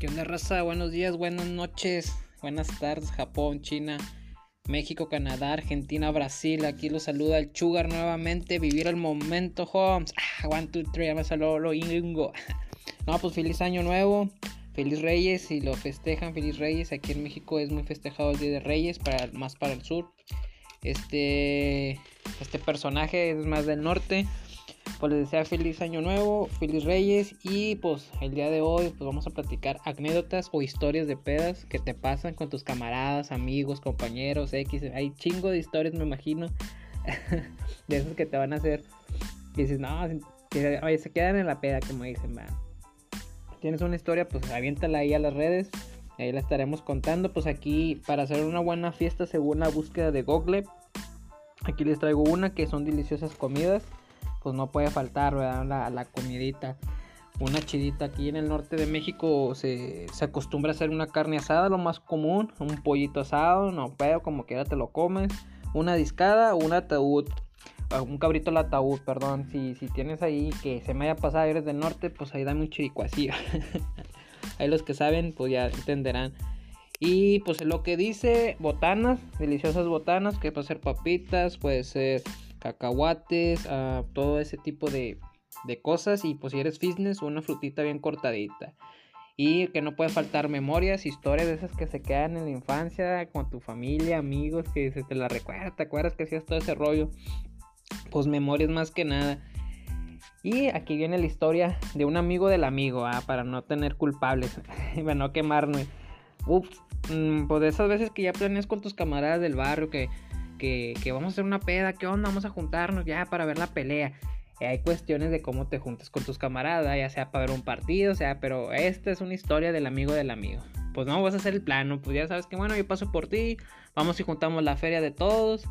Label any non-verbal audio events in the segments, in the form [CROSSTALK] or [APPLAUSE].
¿Qué onda, raza? Buenos días, buenas noches, buenas tardes, Japón, China, México, Canadá, Argentina, Brasil. Aquí los saluda el Chugar nuevamente. Vivir el momento, Holmes. Ah, one, two, three, ya me salió lo ingo. [LAUGHS] No, pues feliz año nuevo. Feliz Reyes, si lo festejan, feliz Reyes. Aquí en México es muy festejado el Día de Reyes, para, más para el sur. Este, este personaje es más del norte pues les desea feliz año nuevo, feliz reyes y pues el día de hoy pues vamos a platicar anécdotas o historias de pedas que te pasan con tus camaradas, amigos, compañeros, X, hay chingo de historias me imagino [LAUGHS] de esas que te van a hacer. Y dices, no, se quedan en la peda como dicen. Tienes una historia, pues aviéntala ahí a las redes, ahí la estaremos contando, pues aquí para hacer una buena fiesta según la búsqueda de Google, aquí les traigo una que son deliciosas comidas pues no puede faltar, La, la comidita. Una chidita aquí en el norte de México se, acostumbra a hacer una carne asada, lo más común, un pollito asado, no pero como quiera te lo comes, una discada un ataúd, ah, un cabrito al ataúd, perdón, si, si tienes ahí que se me haya pasado eres del norte, pues ahí dame un chiricuacillo. [LAUGHS] ahí los que saben, pues ya entenderán. Y pues lo que dice, botanas, deliciosas botanas, que puede ser papitas, puede ser cacahuates, uh, todo ese tipo de, de, cosas. Y pues si eres fitness, una frutita bien cortadita. Y que no puede faltar memorias, historias de esas que se quedan en la infancia con tu familia, amigos, que se te la recuerda, te acuerdas que hacías todo ese rollo. Pues memorias más que nada. Y aquí viene la historia de un amigo del amigo, ah, para no tener culpables, [LAUGHS] para no quemarme. Ups, mm, pues de esas veces que ya planeas con tus camaradas del barrio que que, vamos a hacer una peda, ¿qué onda? Vamos a juntarnos ya para ver la pelea. hay cuestiones de cómo te juntas con tus camaradas, ya sea para ver un partido, sea, pero esta es una historia del amigo del amigo. Pues no, vas a hacer el plano, pues ya sabes que bueno, yo paso por ti, vamos y juntamos la feria de todos,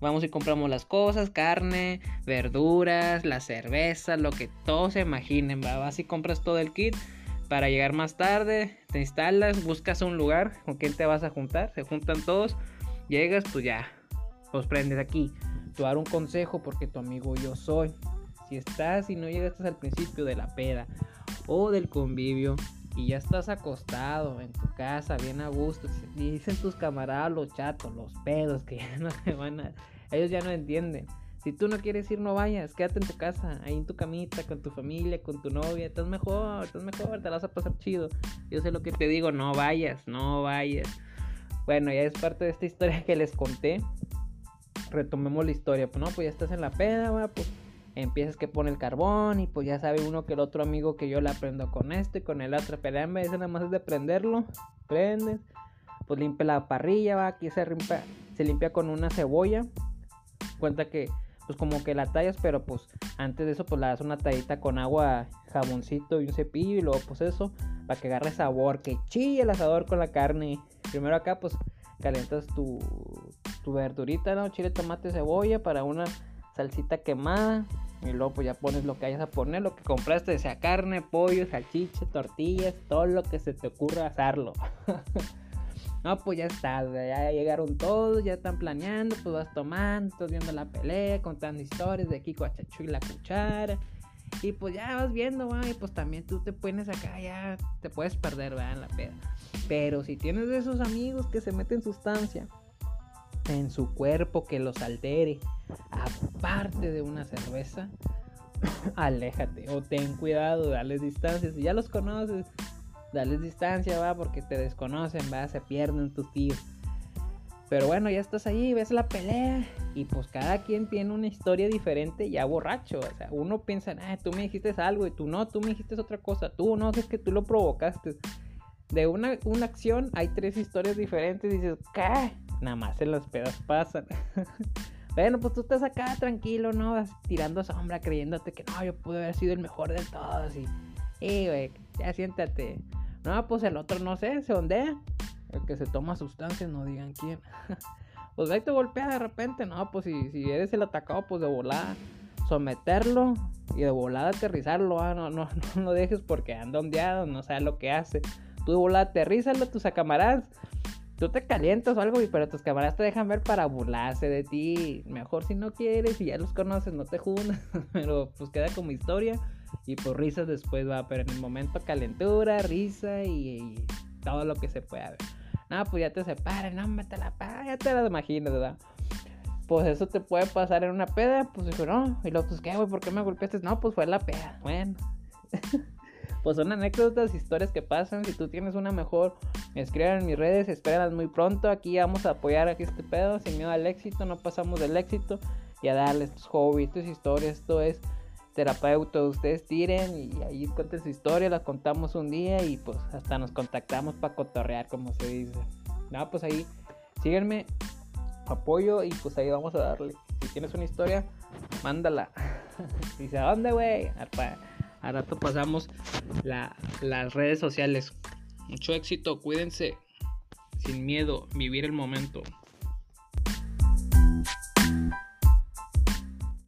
vamos y compramos las cosas, carne, verduras, la cerveza, lo que todos se imaginen, ¿va? vas y compras todo el kit para llegar más tarde, te instalas, buscas un lugar con quien te vas a juntar, se juntan todos, llegas, pues ya, pues prendes aquí. Te dar un consejo porque tu amigo yo soy. Si estás y no llegaste al principio de la peda o del convivio y ya estás acostado en tu casa bien a gusto, dicen tus camaradas los chatos, los pedos que [LAUGHS] ya no se van a... Ellos ya no entienden. Si tú no quieres ir, no vayas, quédate en tu casa, ahí en tu camita, con tu familia, con tu novia, estás mejor, estás mejor, te la vas a pasar chido. Yo sé lo que te digo, no vayas, no vayas. Bueno, ya es parte de esta historia que les conté retomemos la historia. Pues no, pues ya estás en la peda, va, pues empiezas que pone el carbón y pues ya sabe uno que el otro amigo que yo le aprendo con este, con el otro, pero en vez nada más es de prenderlo, prendes, pues limpia la parrilla, va, aquí se limpia, se limpia con una cebolla, cuenta que pues como que la tallas, pero pues antes de eso pues la das una tallita con agua, jaboncito y un cepillo y luego pues eso, para que agarre sabor, que chille el asador con la carne. Primero acá pues calientas tu, tu verdurita, ¿no? Chile, tomate, cebolla para una salsita quemada. Y luego pues ya pones lo que hayas a poner, lo que compraste, sea carne, pollo, salchicha, tortillas, todo lo que se te ocurra hacerlo. [LAUGHS] no, pues ya está, ya llegaron todos, ya están planeando, pues vas tomando, estás viendo la pelea, contando historias de Kiko Achachu y la cuchara. Y pues ya vas viendo, ¿va? y pues también tú te pones acá, ya te puedes perder, ¿verdad? En la peda. Pero si tienes de esos amigos que se meten sustancia en su cuerpo que los altere, aparte de una cerveza, [COUGHS] aléjate o ten cuidado, dale distancia. Si ya los conoces, dale distancia, va, porque te desconocen, va, se pierden tus tíos. Pero bueno, ya estás ahí, ves la pelea y pues cada quien tiene una historia diferente ya borracho. O sea, uno piensa, ah, tú me dijiste algo y tú no, tú me dijiste otra cosa, tú no, es que tú lo provocaste. De una, una acción hay tres historias diferentes dices, ¿qué? Nada más en las pedas pasan. [LAUGHS] bueno, pues tú estás acá tranquilo, ¿no? tirando sombra, creyéndote que no, yo pude haber sido el mejor de todos y, güey, ya siéntate. No, pues el otro no sé, se ondea. El que se toma sustancias, no digan quién. [LAUGHS] pues ahí te golpea de repente, no, pues si, si eres el atacado, pues de volada, someterlo y de volada aterrizarlo, ah, no, no, [LAUGHS] no lo dejes porque anda ondeado, no sabe lo que hace. Tú de volada aterrízalo tus camaradas. Tú te calientas o algo, pero tus camaradas te dejan ver para burlarse de ti. Mejor si no quieres y ya los conoces, no te juntas. [LAUGHS] pero pues queda como historia. Y por risas después va, pero en el momento calentura, risa y, todo lo que se pueda ver. No, pues ya te separan, no, me te la ya te la imaginas, ¿verdad? Pues eso te puede pasar en una peda, pues dijo, no, y luego, pues qué, güey, ¿por qué me golpeaste? No, pues fue la peda, bueno. [LAUGHS] pues son anécdotas, historias que pasan. Si tú tienes una mejor, escriban en mis redes, espéralas muy pronto. Aquí vamos a apoyar aquí este pedo, sin miedo al éxito, no pasamos del éxito. Y a darles tus hobbies, tus historias, esto es terapeuta, ustedes tiren y ahí cuenten su historia, la contamos un día y pues hasta nos contactamos para cotorrear, como se dice. No, pues ahí síguenme, apoyo y pues ahí vamos a darle. Si tienes una historia, mándala. [LAUGHS] Dice, ¿a dónde, güey? A rato pasamos las redes sociales. Mucho éxito, cuídense. Sin miedo, vivir el momento.